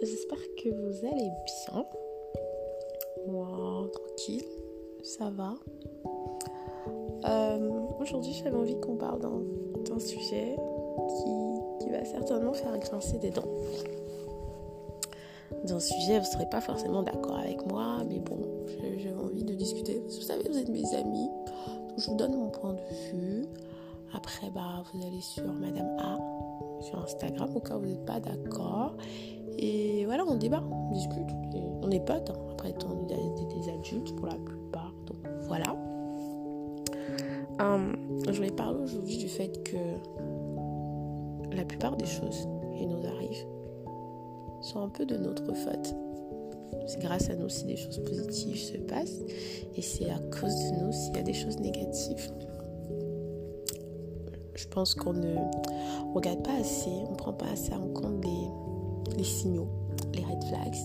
j'espère que vous allez bien. Moi, tranquille, ça va. Euh, aujourd'hui, j'avais envie qu'on parle d'un sujet qui, va certainement faire grincer des dents. D'un sujet, vous ne serez pas forcément d'accord avec moi, mais bon, j'ai envie de discuter. Vous savez, vous êtes mes amis, donc je vous donne mon point de vue. Après, bah, vous allez sur Madame A Instagram au cas où vous n'êtes pas d'accord. Et voilà, on débat, on discute. on est potes. Hein. Après, on des, adultes pour la plupart. Donc voilà. Hum, je voulais parler aujourd'hui du fait que la plupart des choses qui nous arrivent sont un peu de notre faute. C'est grâce à nous si des choses positives se passent et c'est à cause de nous s'il y a des choses négatives. Je pense qu'on ne regarde pas assez, on ne prend pas assez en compte les, signaux, les red flags.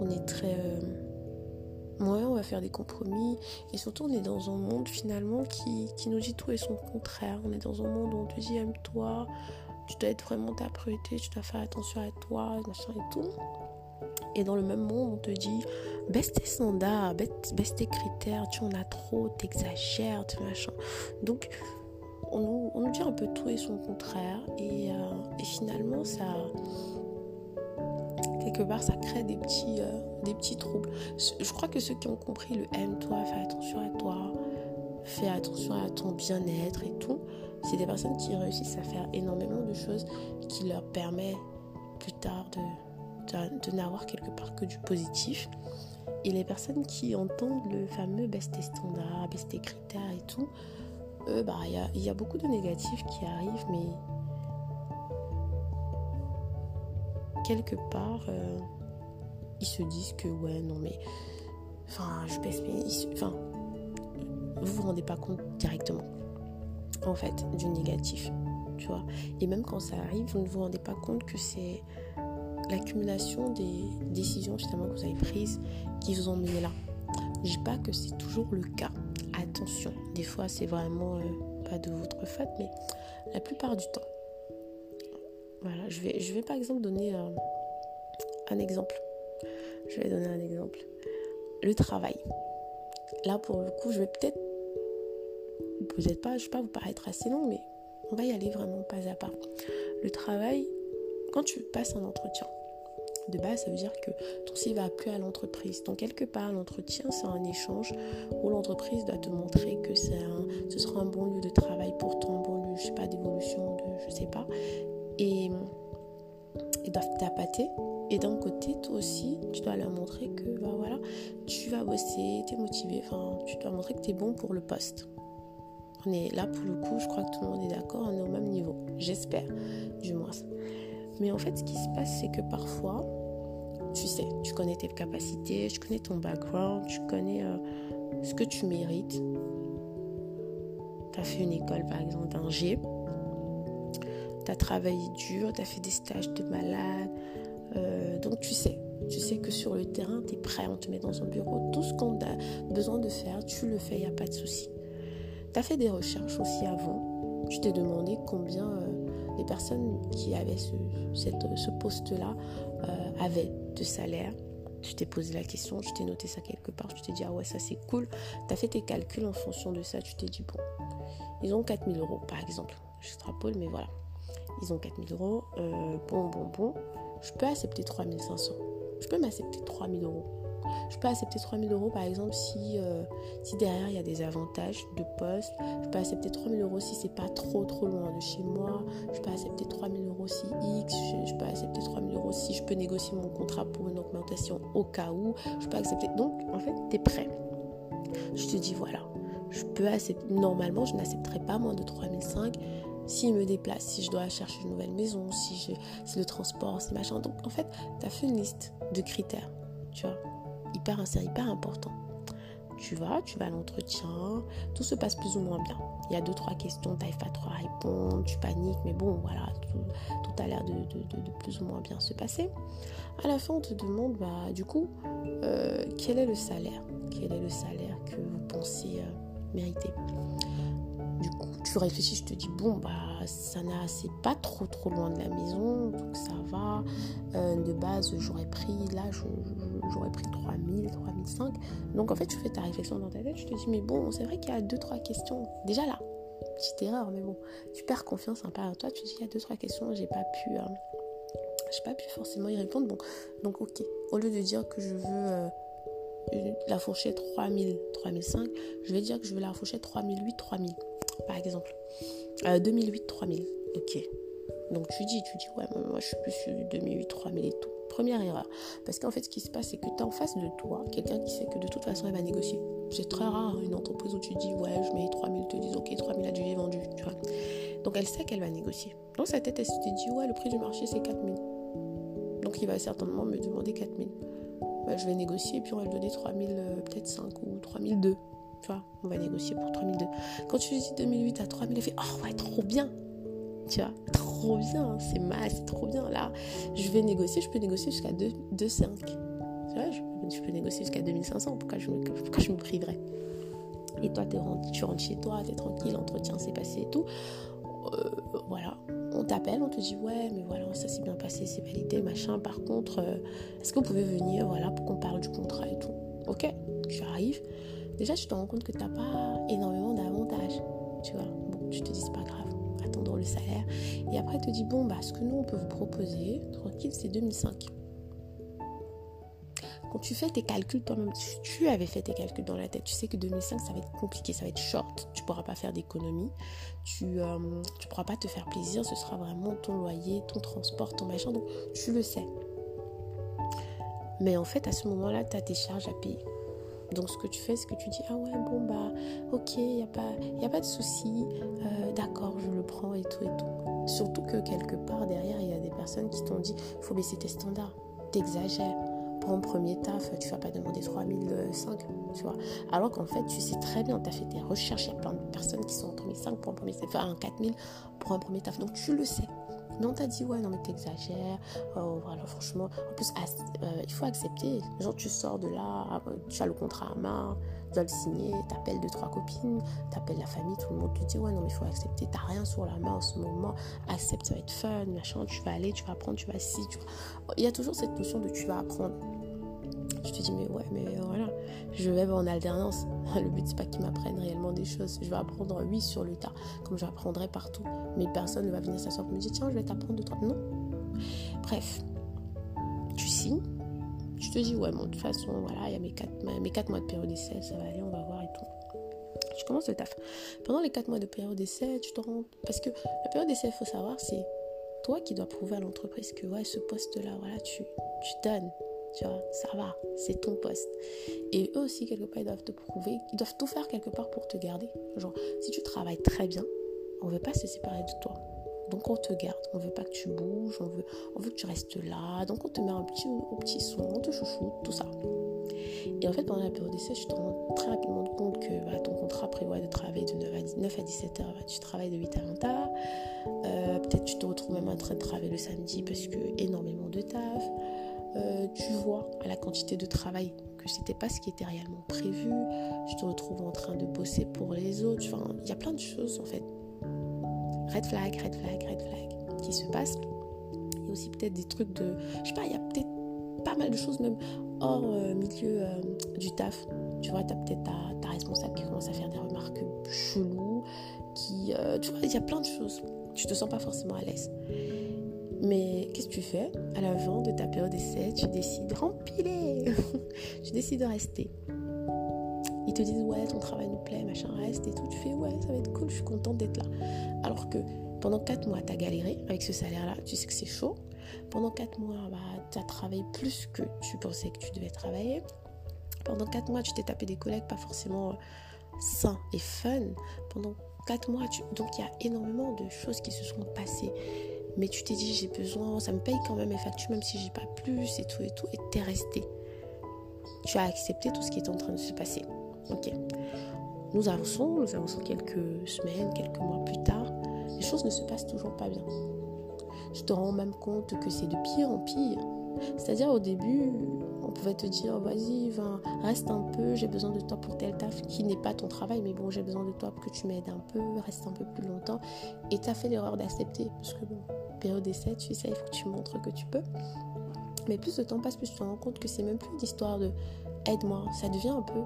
On est très. Euh, ouais, on va faire des compromis. Et surtout, on est dans un monde finalement qui, qui, nous dit tout et son contraire. On est dans un monde où on te dit aime-toi, tu dois être vraiment ta priorité, tu dois faire attention à toi, machin et tout. Et dans le même monde, on te dit baisse tes standards, baisse, tes critères, tu en as trop, t'exagères, tu machin. Donc, on nous, dit un peu tout et son contraire. Et, euh, finalement, ça. Quelque part, ça crée des petits, euh, des petits troubles. Je crois que ceux qui ont compris le aime-toi, fais attention à toi, fais attention à ton bien-être et tout, c'est des personnes qui réussissent à faire énormément de choses qui leur permettent plus tard de, de, n'avoir quelque part que du positif. Et les personnes qui entendent le fameux baisse tes standards, baisse tes critères et tout, bah, il y, a, beaucoup de négatifs qui arrivent, mais quelque part, euh, ils se disent que ouais, non, mais enfin, je baisse mais enfin, vous vous rendez pas compte directement, en fait, du négatif, tu vois. Et même quand ça arrive, vous ne vous rendez pas compte que c'est l'accumulation des décisions finalement que vous avez prises qui vous ont mené là. Je dis pas que c'est toujours le cas attention. Des fois, c'est vraiment euh, pas de votre faute, mais la plupart du temps. Voilà, je vais, par exemple donner euh, un exemple. Je vais donner un exemple. Le travail. Là, pour le coup, je vais peut-être. Vous n'êtes pas, je vais pas vous paraître assez long, mais on va y aller vraiment pas à pas. Le travail, quand tu passes un entretien, de base, ça veut dire que ton CV va plus à l'entreprise. Donc, quelque part, l'entretien, c'est un échange où l'entreprise doit te montrer que un, ce sera un bon lieu de travail pour toi, un bon lieu, je sais pas, d'évolution, de je sais pas. Et ils doivent t'appâter. Et d'un côté, toi aussi, tu dois leur montrer que bah voilà, tu vas bosser, tu es motivé, tu dois montrer que tu es bon pour le poste. On est là pour le coup, je crois que tout le monde est d'accord, on est au même niveau. J'espère, du moins. Mais en fait, ce qui se passe, c'est que parfois, tu sais, tu connais tes capacités, tu connais ton background, tu connais euh, ce que tu mérites. Tu as fait une école, par exemple, d'ingé. Tu as travaillé dur, tu as fait des stages de malade. Euh, donc, tu sais, tu sais que sur le terrain, tu es prêt, on te met dans un bureau. Tout ce qu'on a besoin de faire, tu le fais, il n'y a pas de souci. Tu as fait des recherches aussi avant. Tu t'es demandé combien euh, les personnes qui avaient ce, poste-là euh, avaient de salaire. Tu t'es posé la question, tu t'es noté ça quelque part, tu t'es dit ah ouais ça c'est cool. Tu as fait tes calculs en fonction de ça, tu t'es dit bon, ils ont 4000 euros par exemple. J'extrapole mais voilà. Ils ont 4000 euros, euh, bon bon bon, je peux accepter 3500. Je peux m'accepter 3000 euros je peux accepter 3000 euros par exemple si, euh, si derrière il y a des avantages de poste. Je peux accepter 3000 euros si c'est pas trop trop loin de chez moi. Je peux accepter 3000 euros si X. Je, peux accepter 3000 euros si je peux négocier mon contrat pour une augmentation au cas où. Je peux accepter. Donc en fait, tu es prêt. Je te dis voilà. Je peux accepter. Normalement, je n'accepterai pas moins de 3005 s'il me déplace, si je dois chercher une nouvelle maison, si, je, si le transport, si machin. Donc en fait, tu as fait une liste de critères, tu vois hyper, c'est hyper important. Tu vas, tu vas à l'entretien, tout se passe plus ou moins bien. Il y a deux, trois questions, tu n'arrives pas trop à répondre, tu paniques, mais bon, voilà, tout, a l'air de, plus ou moins bien se passer. À la fin, on te demande, bah, du coup, euh, quel est le salaire? Quel est le salaire que vous pensez euh, mériter? Du coup, tu réfléchis, je te dis, bon, bah, ça n'a, c'est pas trop trop loin de la maison, donc ça va. Euh, de base, j'aurais pris, là, j'aurais pris 3000, 3005. Donc en fait, tu fais ta réflexion dans ta tête, tu te dis, mais bon, c'est vrai qu'il y a deux, trois questions. Déjà là, petite erreur, mais bon, tu perds confiance un peu en toi, tu dis, il y a deux, trois questions, j'ai pas pu. Euh, pas pu forcément y répondre. Bon, donc ok. Au lieu de dire que je veux euh, la fourchette 3000, 3005, je vais dire que je veux la fourchette 3008, 3000, par exemple. 2008, euh, 3000. Ok. Donc tu dis, tu dis, ouais, moi je suis plus sur 2008, 3000 et tout. Première erreur. Parce qu'en fait, ce qui se passe, c'est que tu as en face de toi quelqu'un qui sait que de toute façon, elle va négocier. C'est très rare une entreprise où tu dis, ouais, je mets 3000, te dis, ok, 3000 a déjà vendu, tu vois. Donc elle sait qu'elle va négocier. Dans sa tête, elle se dit, ouais, le prix du marché, c'est 4000. Donc il va certainement me demander 4000. Bah, je vais négocier, puis on va lui donner 3000, euh, peut-être 5 ou 3002. Tu vois, on va négocier pour 3002. Quand tu dis 2008 à 3000, elle fait Oh ouais, trop bien. Tu vois, trop bien, c'est mal, c'est trop bien. Là, je vais négocier, je peux négocier jusqu'à 2,5. Tu vois, je, peux négocier jusqu'à 2500. Pourquoi je, me, pourquoi priverais? Et toi, tu rentres chez toi, tu es tranquille, l'entretien s'est passé et tout. Euh, voilà, on t'appelle, on te dit ouais, mais voilà, ça s'est bien passé, c'est validé, machin. Par contre, euh, est-ce que vous pouvez venir, voilà, pour qu'on parle du contrat et tout? Ok, tu arrives. Déjà, tu te rends compte que tu n'as pas énormément d'avantages. Tu vois, bon, tu te dis c'est pas grave, salaire. Et après, te dit bon, bah, ce que nous on peut vous proposer, tranquille, c'est 2005 quand tu fais tes calculs toi-même, tu avais fait tes calculs dans la tête, tu sais que 2005 ça va être compliqué, ça va être short, tu pourras pas faire d'économie, tu euh, pourras pas te faire plaisir, ce sera vraiment ton loyer, ton transport, ton machin, donc tu le sais. Mais en fait, à ce moment-là, tu as tes charges à payer. Donc ce que tu fais, c'est que tu dis, ah ouais, bon bah, ok, il n'y a, pas, y a pas de souci, euh, d'accord, je le prends et tout et tout. Surtout que quelque part derrière, il y a des personnes qui t'ont dit, faut baisser tes standards, t'exagères pour un premier taf, tu vas pas demander 3005, tu vois. Alors qu'en fait, tu sais très bien, tu as fait tes recherches, il y a plein de personnes qui sont en 3005 pour un premier taf, enfin 4000 pour un premier taf, donc tu le sais. Mais on t'a dit, ouais, non, mais t'exagères. Oh, voilà, franchement. En plus, euh, il faut accepter. Genre, tu sors de là, euh, tu as le contrat à main, tu dois le signer, t'appelles deux, trois copines, t'appelles la famille, tout le monde te dit, ouais, non, mais il faut accepter. T'as rien sur la main en ce moment. Accepte, ça va être fun, machin. Tu vas aller, tu vas apprendre, tu vas si. Tu Il y a toujours cette notion de tu vas apprendre. Je te dis, mais ouais, mais voilà, je vais en alternance. Le but, c'est pas qu'ils m'apprennent réellement des choses. Je vais apprendre, oui, sur le tas, comme j'apprendrai partout. Mais personne ne va venir s'asseoir pour me dire, tiens, je vais t'apprendre de toi. Non. Bref, tu signes. Tu te dis, ouais, bon, de toute façon, voilà, il y a mes 4, mes quatre mois de période d'essai, ça va aller, on va voir et tout. Je commence le taf. Pendant les 4 mois de période d'essai, tu te rends. Parce que la période d'essai, il faut savoir, c'est toi qui dois prouver à l'entreprise que, ouais, ce poste-là, voilà, tu, tu donnes tu vois, ça va, c'est ton poste. Et eux aussi, quelque part, ils doivent te prouver, ils doivent tout faire quelque part pour te garder. Genre, si tu travailles très bien, on ne veut pas se séparer de toi. Donc on te garde, on veut pas que tu bouges, on veut, on veut que tu restes là. Donc on te met un petit, au petit son, on te chouchoute, tout ça. Et en fait, pendant la période d'essai, je te rends très rapidement compte que bah, ton contrat prévoit de travailler de 9 à, 9 à 17 heures. Bah, tu travailles de 8 à 20 heures. Euh, peut-être tu te retrouves même en train de travailler le samedi parce que énormément de taf. Euh, tu vois à la quantité de travail que c'était pas ce qui était réellement prévu. Tu te retrouves en train de bosser pour les autres. Enfin, il y a plein de choses en fait. Red flag, red flag, red flag qui se passent. Il y a aussi peut-être des trucs de. Je sais pas, il y a peut-être pas mal de choses même hors euh, milieu euh, du taf. Tu vois, tu as peut-être ta, ta, responsable qui commence à faire des remarques cheloues. Qui, tu vois, il y a plein de choses. Tu te sens pas forcément à l'aise. Mais qu'est-ce que tu fais À la fin de ta période d'essai, tu décides, rempiler Tu décides de rester. Ils te disent, ouais, ton travail nous plaît, machin, reste et tout. Tu fais, ouais, ça va être cool, je suis contente d'être là. Alors que pendant 4 mois, tu as galéré avec ce salaire-là, tu sais que c'est chaud. Pendant 4 mois, bah, tu as travaillé plus que tu pensais que tu devais travailler. Pendant 4 mois, tu t'es tapé des collègues pas forcément sains et fun. Pendant 4 mois, tu... donc il y a énormément de choses qui se sont passées mais tu t'es dit j'ai besoin, ça me paye quand même mes factures, même si j'ai pas plus et tout et tout, et t'es resté. Tu as accepté tout ce qui est en train de se passer. Ok. Nous avançons, nous avançons quelques semaines, quelques mois plus tard. Les choses ne se passent toujours pas bien. Je te rends même compte que c'est de pire en pire. C'est-à-dire au début, On pouvait te dire, vas-y, reste un peu, j'ai besoin de toi pour tel taf qui n'est pas ton travail, mais bon, j'ai besoin de toi pour que tu m'aides un peu, reste un peu plus longtemps. Et tu as fait l'erreur d'accepter, parce que bon, période d'essai, tu sais, il faut que tu montres que tu peux. Mais plus le temps passe, plus tu te rends compte que c'est même plus une histoire de aide-moi, ça devient un peu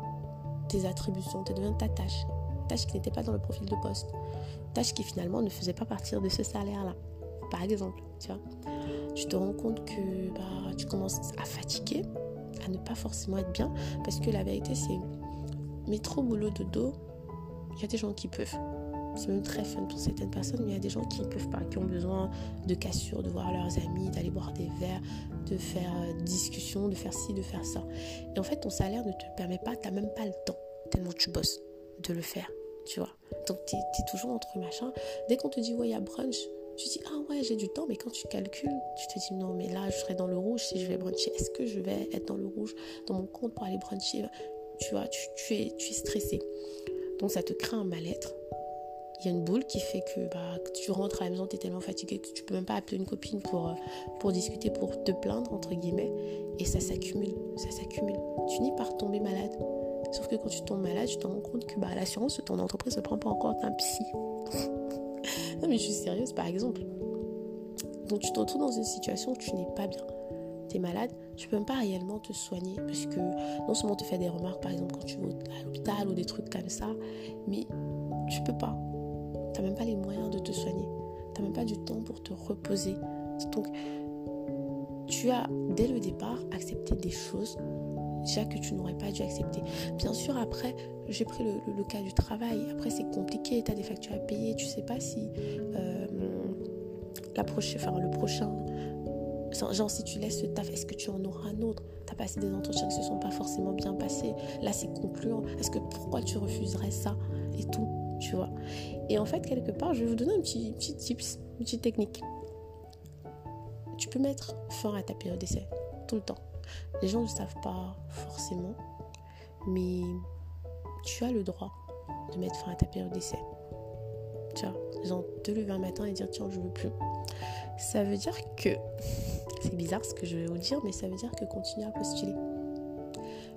tes attributions, ça devient ta tâche. Tâche qui n'était pas dans le profil de poste. Tâche qui finalement ne faisait pas partir de ce salaire-là. Par exemple, tu vois. Tu te rends compte que bah, tu commences à fatiguer, à ne pas forcément être bien. Parce que la vérité, c'est métro, boulot, dodo, il y a des gens qui peuvent. C'est même très fun pour certaines personnes, mais il y a des gens qui ne peuvent pas, qui ont besoin de cassure, de voir leurs amis, d'aller boire des verres, de faire euh, des discussions, de faire ci, de faire ça. Et en fait, ton salaire ne te permet pas, tu n'as même pas le temps, tellement tu bosses, de le faire, tu vois. Donc, tu es, toujours entre machin. Dès qu'on te dit, ouais, il y a brunch, tu dis, ah ouais, j'ai du temps, mais quand tu calcules, tu te dis, non, mais là, je serai dans le rouge si je vais bruncher. Est-ce que je vais être dans le rouge dans mon compte pour aller bruncher? Tu vois, tu, es, tu es stressé. Donc, ça te crée un mal-être il y a une boule qui fait que bah, tu rentres à la maison, tu es tellement fatigué que tu peux même pas appeler une copine pour, euh, pour discuter, pour te plaindre, entre guillemets. Et ça s'accumule, ça s'accumule. Tu finis par tomber malade. Sauf que quand tu tombes malade, tu te rends compte que bah, l'assurance de ton entreprise ne prend pas encore un psy. non mais je suis sérieuse, par exemple. Donc tu te retrouves dans une situation où tu n'es pas bien. Tu es malade, tu peux même pas réellement te soigner parce que non seulement on te fait des remarques, par exemple quand tu vas à l'hôpital ou des trucs comme ça, mais tu peux pas tu n'as même pas les moyens de te soigner. Tu n'as même pas du temps pour te reposer. Donc, tu as, dès le départ, accepté des choses déjà que tu n'aurais pas dû accepter. Bien sûr, après, j'ai pris le, cas du travail. Après, c'est compliqué, tu as des factures à payer, tu sais pas si euh, la prochaine, enfin, le prochain, genre si tu laisses ce taf, est-ce que tu en auras un autre? Tu as passé des entretiens qui ne se sont pas forcément bien passés. Là, c'est concluant. Est-ce que pourquoi tu refuserais ça et tout? Tu vois. Et en fait, quelque part, je vais vous donner un petit, petit tips, une petite technique. Tu peux mettre fin à ta période d'essai tout le temps. Les gens ne savent pas forcément, mais tu as le droit de mettre fin à ta période d'essai. Tu vois, genre te lever un matin et dire tiens, je veux plus. Ça veut dire que, c'est bizarre ce que je vais vous dire, mais ça veut dire que continue à postuler.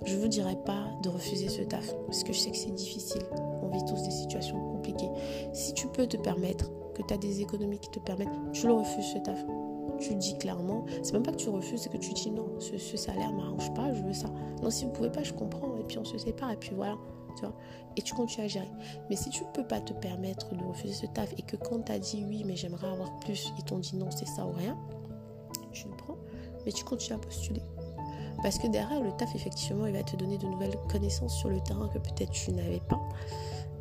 Je ne vous dirai pas de refuser ce taf, parce que je sais que c'est difficile on vit tous des situations compliquées. Si tu peux te permettre, que tu as des économies qui te permettent, tu le refuses ce taf. Tu dis clairement, c'est même pas que tu refuses, c'est que tu dis non, ce, salaire m'arrange pas, je veux ça. Non, si vous pouvez pas, je comprends, et puis on se sépare, et puis voilà. Tu vois, et tu continues à gérer. Mais si tu peux pas te permettre de refuser ce taf et que quand tu as dit oui, mais j'aimerais avoir plus, ils t'ont dit non, c'est ça ou rien, tu le prends, mais tu continues à postuler. Parce que derrière le taf, effectivement, il va te donner de nouvelles connaissances sur le terrain que peut-être tu n'avais pas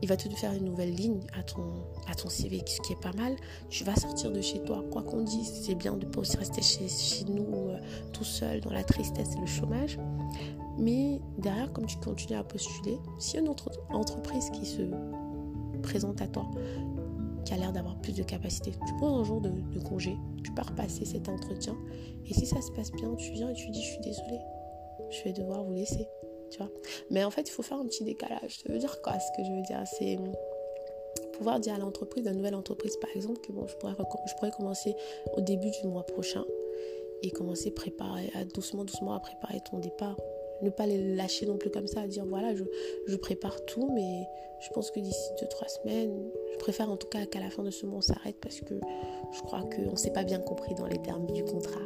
il va te faire une nouvelle ligne à ton, à ton CV, ce qui est pas mal. Tu vas sortir de chez toi. Quoi qu'on dise, c'est bien de ne pas aussi rester chez, chez nous euh, tout seul dans la tristesse et le chômage. Mais derrière, comme tu continues à postuler, s'il y a une autre entreprise qui se présente à toi, l'air d'avoir plus de capacité, tu prends un jour de, congé, tu pars passer cet entretien. Et si ça se passe bien, tu viens et tu dis, je suis désolée, je vais devoir vous laisser tu vois. Mais en fait, il faut faire un petit décalage. Ça veut dire quoi Ce que je veux dire, c'est pouvoir dire à l'entreprise, la nouvelle entreprise par exemple, que bon, je pourrais, commencer au début du mois prochain et commencer à préparer, à doucement, doucement à préparer ton départ. Ne pas les lâcher non plus comme ça, à dire voilà, je, je prépare tout, mais je pense que d'ici 2-3 semaines, je préfère en tout cas qu'à la fin de ce mois on s'arrête parce que je crois qu'on ne s'est pas bien compris dans les termes du contrat.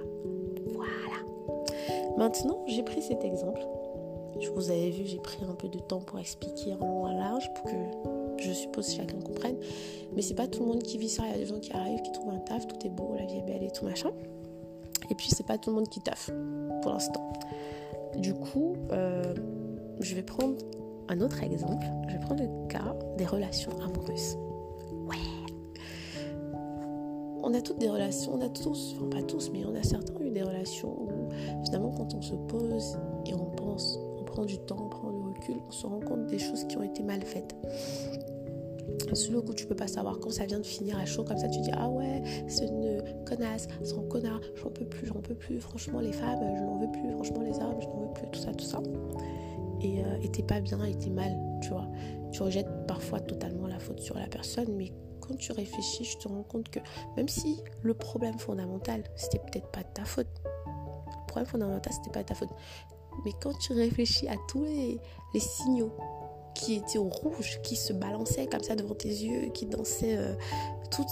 Voilà. Maintenant, j'ai pris cet exemple je vous avais vu, j'ai pris un peu de temps pour expliquer en long à large pour que je suppose chacun comprenne. Mais c'est pas tout le monde qui vit ça. Il y a des gens qui arrivent, qui trouvent un taf, tout est beau, la vie est belle et tout machin. Et puis c'est pas tout le monde qui taffe pour l'instant. Du coup, euh, je vais prendre un autre exemple. Je vais prendre le cas des relations amoureuses. Ouais. On a toutes des relations, on a tous, enfin pas tous, mais on a certains eu des relations où finalement quand on se pose et on pense prend du temps, on prend du recul, on se rend compte des choses qui ont été mal faites. Sur le coup, tu peux pas savoir quand ça vient de finir à chaud comme ça. Tu dis ah ouais, c'est une connasse, c'est connard, j'en peux plus, j'en peux plus. Franchement, les femmes, je n'en veux plus. Franchement, les hommes, je n'en veux plus. Tout ça, tout ça. Et euh, t'es pas bien, et t'es mal, tu vois. Tu rejettes parfois totalement la faute sur la personne, mais quand tu réfléchis, je te rends compte que même si le problème fondamental, c'était peut-être pas de ta faute, le problème fondamental, c'était pas de ta faute Mais quand tu réfléchis à tous les signaux qui étaient au rouge, qui se balançaient comme ça devant tes yeux, qui dansaient euh, tout,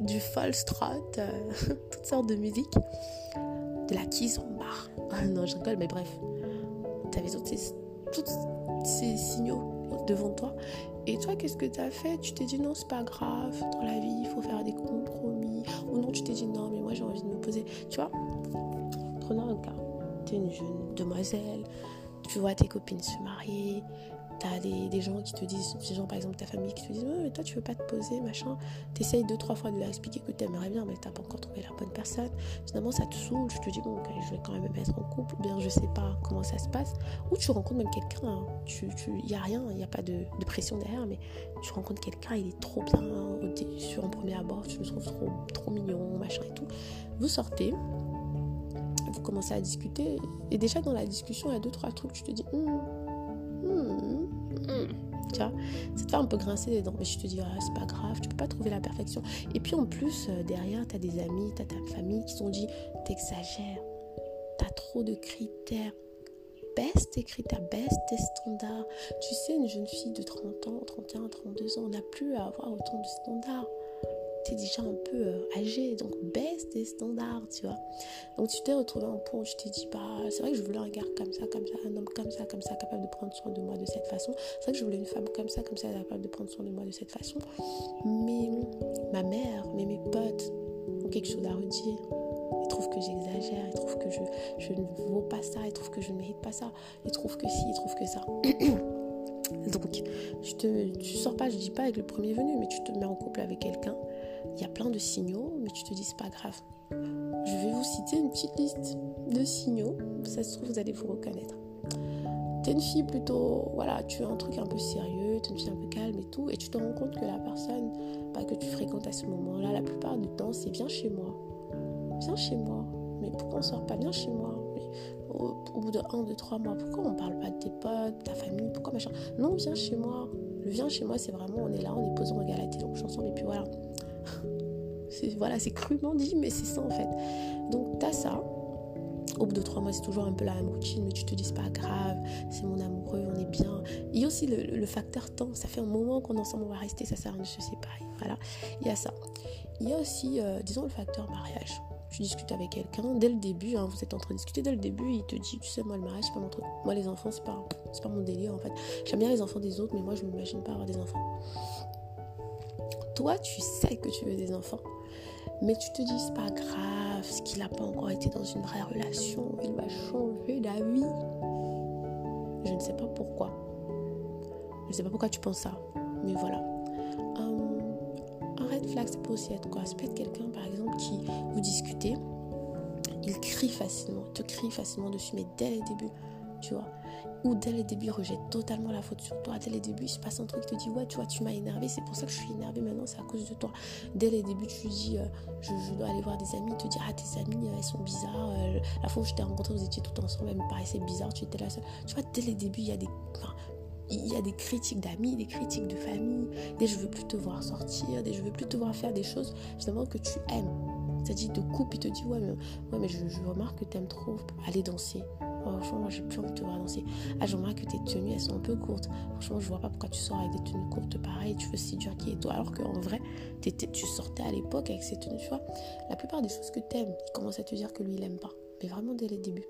du falstrat, euh, toutes sortes de musique, de la kizomba. Ah non, je rigole, mais bref. Tu avais tous ces signaux devant toi. Et toi, qu'est-ce que tu as fait? Tu t'es dit non, c'est pas grave, dans la vie, il faut faire des compromis. Ou non, tu t'es dit non, mais moi j'ai envie de me poser. Tu vois Prenons un cas. Tu es une jeune demoiselle, tu vois tes copines se marier, T'as des, gens qui te disent, ces gens par exemple ta famille qui te disent, mais toi tu veux pas te poser, machin. T'essayes deux, trois fois de leur expliquer que t'aimerais bien, mais t'as pas encore trouvé la bonne personne. Finalement ça te saoule, tu te dis, bon, je vais quand même me mettre en couple, ou bien je sais pas comment ça se passe. Ou tu rencontres même quelqu'un, hein. tu, y a rien, il n'y a pas de, pression derrière, mais tu rencontres quelqu'un, il est trop bien, sur un premier abord, tu le trouves trop, trop mignon, machin et tout. Vous sortez, vous commencez à discuter, et déjà dans la discussion, il y a deux, trois trucs, tu te dis, hum, te fait un peu grincer les dents, mais je te dis, c'est pas grave, tu peux pas trouver la perfection. Et puis en plus, euh, derrière, tu as des amis, tu as ta famille qui t'ont dit, t'exagères, tu as trop de critères. Baisse tes critères, baisse tes standards. Tu sais, une jeune fille de 30 ans, 31, 32 ans, n'a plus à avoir autant de standards déjà un peu euh, âgé, donc baisse tes standards, tu vois. Donc tu t'es retrouvé en point où tu t'es dit, bah, c'est vrai que je voulais un gars comme ça, comme ça, un homme comme ça, comme ça, capable de prendre soin de moi de cette façon. C'est vrai que je voulais une femme comme ça, comme ça, capable de prendre soin de moi de cette façon. Mais ma mère, mais mes potes ont quelque chose à redire. Ils trouvent que j'exagère, ils trouvent que je, je ne vaux pas ça, ils trouvent que je ne mérite pas ça, ils trouvent que si, ils trouvent que ça. Donc, tu tu sors pas, je dis pas avec le premier venu, mais tu te mets en couple avec quelqu'un il y a plein de signaux, mais tu te dis c'est pas grave. Je vais vous citer une petite liste de signaux. Ça se trouve, vous allez vous reconnaître. T'es une fille plutôt, voilà, tu as un truc un peu sérieux, t'es une fille un peu calme et tout, et tu te rends compte que la personne bah, que tu fréquentes à ce moment-là, la plupart du temps, c'est viens chez moi. Viens chez moi. Mais pourquoi on sort pas Viens chez moi? au, bout de 1, 2, 3 mois, pourquoi on parle pas de tes potes, de ta famille Pourquoi machin? Non, viens chez moi. Le viens chez moi, c'est vraiment, on est là, on est posé, on regarde la télé, on ensemble, et puis voilà voilà, c'est crûment dit, mais c'est ça en fait. Donc t'as ça. Au bout de trois mois, c'est toujours un peu la même routine, mais tu te dis c'est pas grave, c'est mon amoureux, on est bien. Il y a aussi le, facteur temps. Ça fait un moment qu'on est ensemble, on va rester, ça sert à de se séparer. Voilà, il y a ça. Il y a aussi, euh, disons, le facteur mariage. Tu discutes avec quelqu'un, dès le début, hein, vous êtes en train de discuter, dès le début, il te dit, tu sais, moi, le mariage, c'est pas mon truc. Moi, les enfants, c'est pas, pas mon délire, en fait. J'aime bien les enfants des autres, mais moi, je m'imagine pas avoir des enfants. Toi, tu sais que tu veux des enfants. Mais tu te dis, c'est pas grave, qu'il n'a pas encore été dans une vraie relation, il va changer d'avis. Je ne sais pas pourquoi. Je ne sais pas pourquoi tu penses ça. Mais voilà. un red flag, ça peut aussi être quoi? Ça peut être quelqu'un, par exemple, qui vous discutez. Il crie facilement, te crie facilement dessus, mais dès le début, tu vois ou dès le début, rejette totalement la faute sur toi. Dès le début, il se passe un truc, il te dit Ouais, tu vois, tu m'as énervé, c'est pour ça que je suis énervé maintenant, c'est à cause de toi. Dès le début, tu dis euh, je, dois aller voir des amis, te dit Ah, tes amis, euh, elles sont bizarres. Euh, la fois où je t'ai rencontré, vous étiez tout ensemble, elles me paraissaient bizarres, tu étais la seule. Tu vois, dès le début, il y a des. il y a des critiques d'amis, des critiques de famille, des je veux plus te voir sortir, des je veux plus te voir faire des choses finalement que tu aimes. C'est-à-dire de coupe, il te dit ouais mais, ouais, mais je, je remarque que tu aimes trop aller danser. Franchement, moi j'ai plus envie de te voir danser. Ah, je remarque que tes tenues elles sont un peu courtes. Franchement, je vois pas pourquoi tu sors avec des tenues courtes pareil. Tu veux séduire qui est toi alors qu'en vrai, tu sortais à l'époque avec ces tenues. Tu vois, la plupart des choses que tu aimes, il commence à te dire que lui il aime pas. Mais vraiment dès les débuts.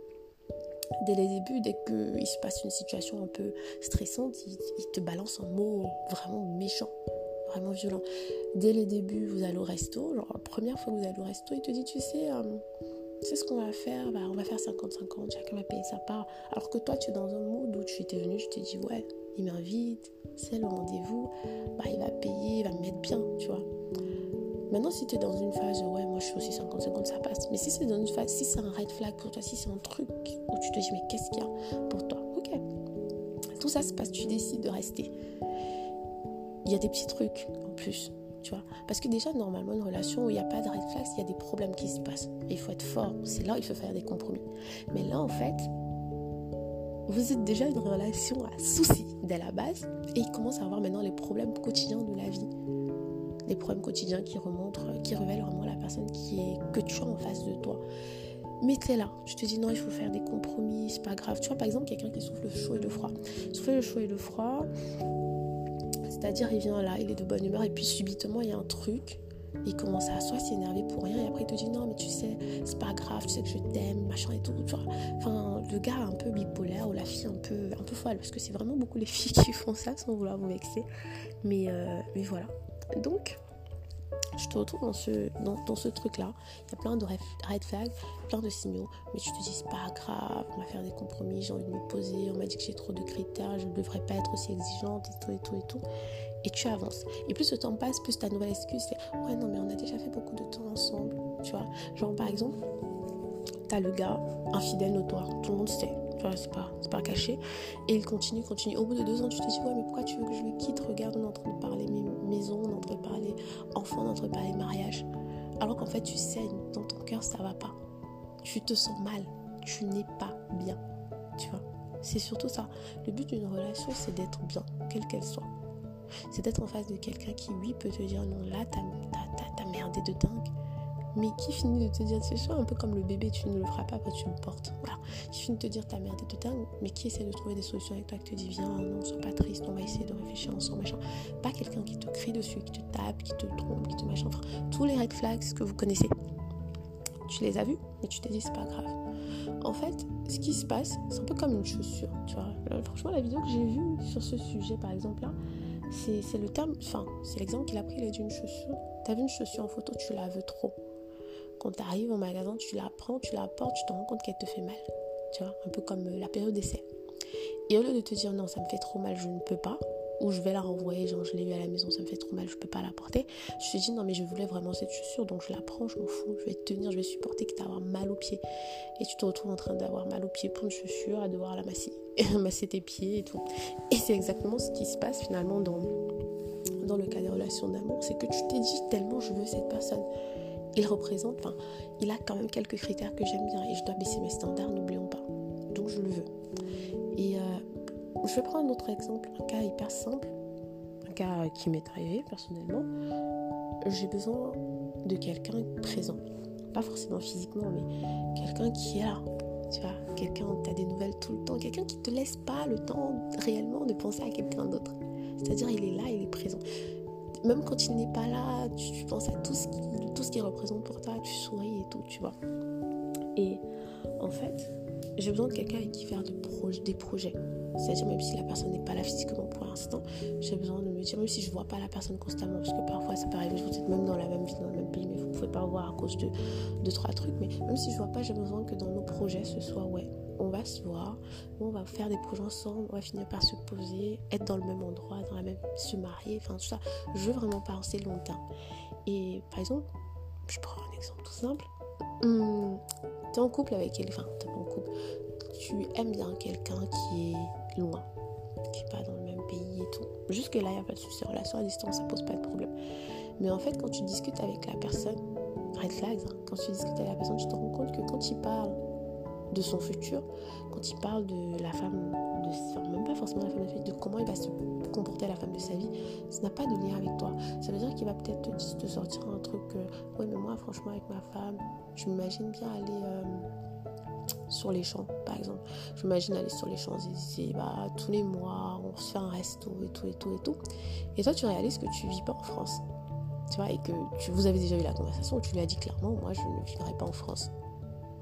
Dès les débuts, dès qu'il se passe une situation un peu stressante, il, te balance un mot vraiment méchant vraiment violent. Dès les débuts, vous allez au resto, genre la première fois que vous allez au resto, il te dit, tu sais, euh, c'est ce qu'on va faire, bah, on va faire 50-50, chacun va payer sa part. Alors que toi, tu es dans un mood où tu étais venu, je t'ai dit, ouais, il m'invite, c'est le rendez-vous, bah, il va payer, il va me mettre bien, tu vois. Maintenant, si tu es dans une phase, ouais, moi je suis aussi 50-50, ça passe. Mais si c'est dans une phase, si c'est un red flag pour toi, si c'est un truc où tu te dis, mais qu'est-ce qu'il y a pour toi? Ok. Tout ça se passe, tu décides de rester. Il y a des petits trucs en plus tu vois. Parce que déjà, normalement, une relation où il n'y a pas de red flags, il y a des problèmes qui se passent. il faut être fort. C'est là où il faut faire des compromis. Mais là, en fait, vous êtes déjà une relation à souci dès la base. Et il commence à avoir maintenant les problèmes quotidiens de la vie. Les problèmes quotidiens qui remontrent, qui révèlent vraiment la personne qui est, que tu as en face de toi. Mais tu es là, tu te dis non, il faut faire des compromis, c'est pas grave. Tu vois, par exemple, quelqu'un qui souffle le chaud et le froid. Souffler le chaud et le froid, c'est-à-dire, il vient là, il est de bonne humeur, et puis subitement, il y a un truc, il commence à soit s'énerver pour rien, et après, il te dit non, mais tu sais, c'est pas grave, tu sais que je t'aime, machin et tout. Enfin, le gars un peu bipolaire, ou la fille un peu, un peu folle, parce que c'est vraiment beaucoup les filles qui font ça sans vouloir vous vexer. Mais, euh, mais voilà. Donc, je te retrouve dans ce, dans, ce truc-là. Il y a plein de red flags, plein de signaux, mais tu te dis, c'est pas grave, on va faire des compromis, j'ai envie de me poser, on m'a dit que j'ai trop de critères, je ne devrais pas être aussi exigeante, et tout, et tout, et tout. Et tu avances. Et plus le temps passe, plus ta nouvelle excuse, c'est, ouais, non, mais on a déjà fait beaucoup de temps ensemble, tu vois. Genre, par exemple, t'as le gars, infidèle notoire, tout le monde sait c'est pas, pas caché. Et il continue, continue. Au bout de deux ans, tu te dis, ouais, mais pourquoi tu veux que je le quitte? Regarde, on est en train de parler maison, on est en train de parler enfant, on est en train de parler mariage. Alors qu'en fait, tu sais, dans ton cœur, ça va pas. Tu te sens mal. Tu n'es pas bien. Tu vois? C'est surtout ça. Le but d'une relation, c'est d'être bien, quelle qu'elle soit. C'est d'être en face de quelqu'un qui, lui, peut te dire, non, là, t'as merdé de dingue mais qui finit de te dire, c'est ça, un peu comme le bébé, tu ne le feras pas quand tu le portes. Voilà. Qui finit de te dire ta merde de dingue, mais qui essaie de trouver des solutions avec toi, qui te dit, viens, non, sois pas triste, on va essayer de réfléchir ensemble, machin. Pas quelqu'un qui te crie dessus, qui te tape, qui te trompe, qui te machin. Enfin, tous les red flags que vous connaissez. Tu les as vus, mais tu t'es dit, c'est pas grave. En fait, ce qui se passe, c'est un peu comme une chaussure, tu vois. Euh, franchement, la vidéo que j'ai vue sur ce sujet, par exemple, là, c'est le terme, enfin, c'est l'exemple qu'il a pris, il a dit une chaussure. T'as vu une chaussure en photo, tu la veux trop. Quand tu arrives au magasin, tu la prends, tu la portes, tu te rends compte qu'elle te fait mal. Tu vois, un peu comme euh, la période d'essai. Et au lieu de te dire non, ça me fait trop mal, je ne peux pas, ou je vais la renvoyer, genre je l'ai eu à la maison, ça me fait trop mal, je peux pas la porter. Je te dis non mais je voulais vraiment cette chaussure, donc je la prends, je m'en fous, je vais tenir, je vais supporter que tu avoir mal aux pieds. Et tu te retrouves en train d'avoir mal aux pieds pour une chaussure, à devoir la masser, masser tes pieds et tout. Et c'est exactement ce qui se passe finalement dans, dans le cas des relations d'amour, c'est que tu t'es dit tellement je veux cette personne il représente, enfin, il a quand même quelques critères que j'aime bien et je dois baisser mes standards, n'oublions pas. Donc je le veux. Et euh, je vais prendre un autre exemple, un cas hyper simple, un cas qui m'est arrivé personnellement. J'ai besoin de quelqu'un présent. Pas forcément physiquement, mais quelqu'un qui est là. Tu vois, quelqu'un, tu as des nouvelles tout le temps. Quelqu'un qui te laisse pas le temps réellement de penser à quelqu'un d'autre. C'est-à-dire, il est là, il est présent même quand il n'est pas là, tu, penses à tout ce, qui, qu'il représente pour toi, tu souris et tout, tu vois. Et en fait, j'ai besoin de quelqu'un avec qui faire des projets. C'est-à-dire, même si la personne n'est pas là physiquement pour l'instant, j'ai besoin de me dire, même si je ne vois pas la personne constamment, parce que parfois ça peut arriver, vous êtes même dans la même ville, dans le même pays, mais vous ne pouvez pas voir à cause de deux, trois trucs. Mais même si je ne vois pas, j'ai besoin que dans nos projets, ce soit, ouais, on va se voir, on va faire des projets ensemble, on va finir par se poser, être dans le même endroit, dans la même, se marier, enfin tout ça. Je veux vraiment penser longtemps. Et par exemple, je prends un exemple tout simple. Hum, tu es en couple avec quelqu'un, enfin, tu en couple, tu aimes bien quelqu'un qui est loin, qui n'est pas dans le même pays et tout. Jusque-là, il n'y a pas de souci. Relation à distance, ça pose pas de problème. Mais en fait, quand tu discutes avec la personne, red flags, hein, quand tu discutes avec la personne, tu te rends compte que quand il parle de son futur, quand il parle de la femme, de, même pas forcément la femme de sa vie, de comment il va se comporter la femme de sa vie, ça n'a pas de lien avec toi. Ça veut dire qu'il va peut-être te, sortir un truc, que, ouais mais moi franchement avec ma femme, je m'imagine bien aller euh, sur les champs par exemple. Je m'imagine aller sur les champs et bah, tous les mois on se fait un resto et tout et tout et tout. Et toi tu réalises que tu vis pas en France. Tu vois, et que tu, vous avez déjà eu la conversation où tu lui as dit clairement, moi je ne vivrai pas en France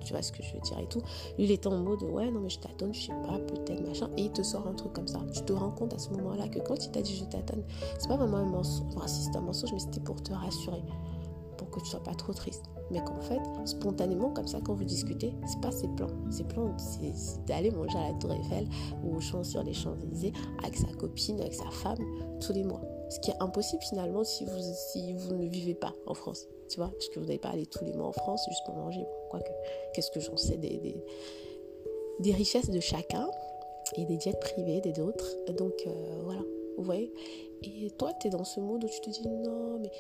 tu vois ce que je veux dire et tout. Lui, il était en mode, ouais, non, mais je t'attends, je sais pas, peut-être, machin. Et il te sort un truc comme ça. Tu te rends compte à ce moment-là que quand il t'a dit je t'attends, c'est pas vraiment un mensonge. Enfin, si c'était un mensonge, mais c'était pour te rassurer, pour que tu sois pas trop triste. Mais qu'en fait, spontanément, comme ça, quand vous discutez, c'est pas ses plans. Ses plans, c'est d'aller manger à la Tour Eiffel ou au champ sur les Champs-Élysées avec sa copine, avec sa femme, tous les mois. Ce qui est impossible finalement si vous, si vous ne vivez pas en France tu vois, parce que vous n'allez pas aller tous les mois en France juste pour manger. Quoique, qu'est-ce que j'en sais des, des, richesses de chacun et des jets privés des autres. Donc euh, voilà, vous voyez. Et toi, tu es dans ce mode où tu te dis non, mais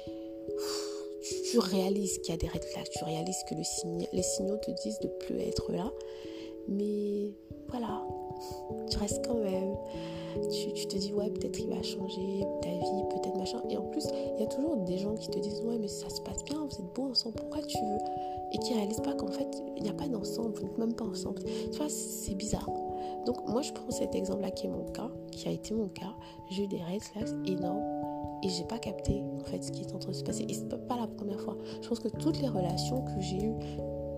tu, réalises qu'il y a des red flags, tu réalises que le les signaux te disent de plus être là. Mais voilà, tu restes quand même tu, te dis ouais peut-être il va changer ta vie, peut-être machin. Et en plus, il y a toujours des gens qui te disent ouais mais ça se passe bien, vous êtes beau ensemble, pourquoi tu veux? Et qui réalisent pas qu'en fait, il n'y a pas d'ensemble, vous n'êtes même pas ensemble. Tu vois, c'est bizarre. Donc, moi, je prends cet exemple-là qui est mon cas, qui a été mon cas. J'ai eu des red flags énormes et j'ai pas capté en fait ce qui est en train de se passer. Et c'est pas la première fois. Je pense que toutes les relations que j'ai eues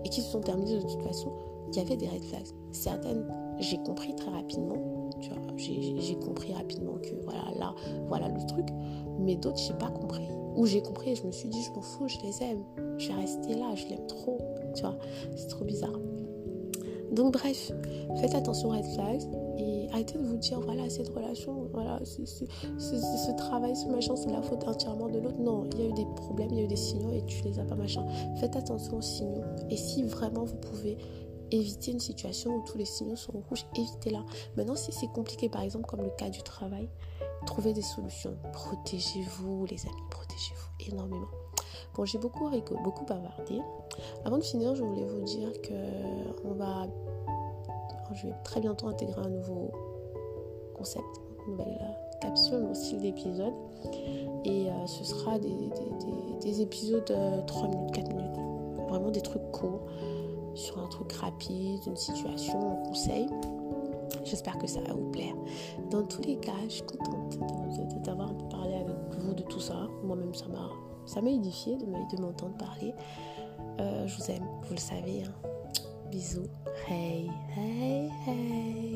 et qui se sont terminées de toute façon, il y avait des red flags. Certaines, j'ai compris très rapidement. Vois, j'ai compris rapidement que voilà, là, voilà le truc. Mais d'autres, j'ai pas compris. Ou j'ai compris et je me suis dit, je m'en fous, je les aime. Je vais rester là, je l'aime trop. Tu vois, c'est trop bizarre. Donc bref, faites attention aux red flags et arrêtez de vous dire voilà cette relation, voilà ce travail, ce machin, c'est la faute entièrement de l'autre. Non, il y a eu des problèmes, il y a eu des signaux et tu les as pas machin. Faites attention aux signaux et si vraiment vous pouvez éviter une situation où tous les signaux sont rouges, évitez-la. Maintenant, si c'est compliqué, par exemple comme le cas du travail, trouvez des solutions. Protégez-vous, les amis, protégez-vous énormément. Bon, j'ai beaucoup beaucoup bavardé. Avant de finir, je voulais vous dire que on va, je vais très bientôt intégrer un nouveau concept, une nouvelle euh, capsule, au style d'épisode. Et euh, ce sera des, épisodes de euh, 3 minutes, 4 minutes. Vraiment des trucs courts sur un truc rapide, une situation, un conseil. J'espère que ça va vous plaire. Dans tous les cas, je suis contente d'avoir parlé avec vous de tout ça. Moi-même, ça m'a ça m'a édifié de m'entendre parler. Euh, je vous aime, vous le savez. Hein. Bisous. Hey, hey, hey.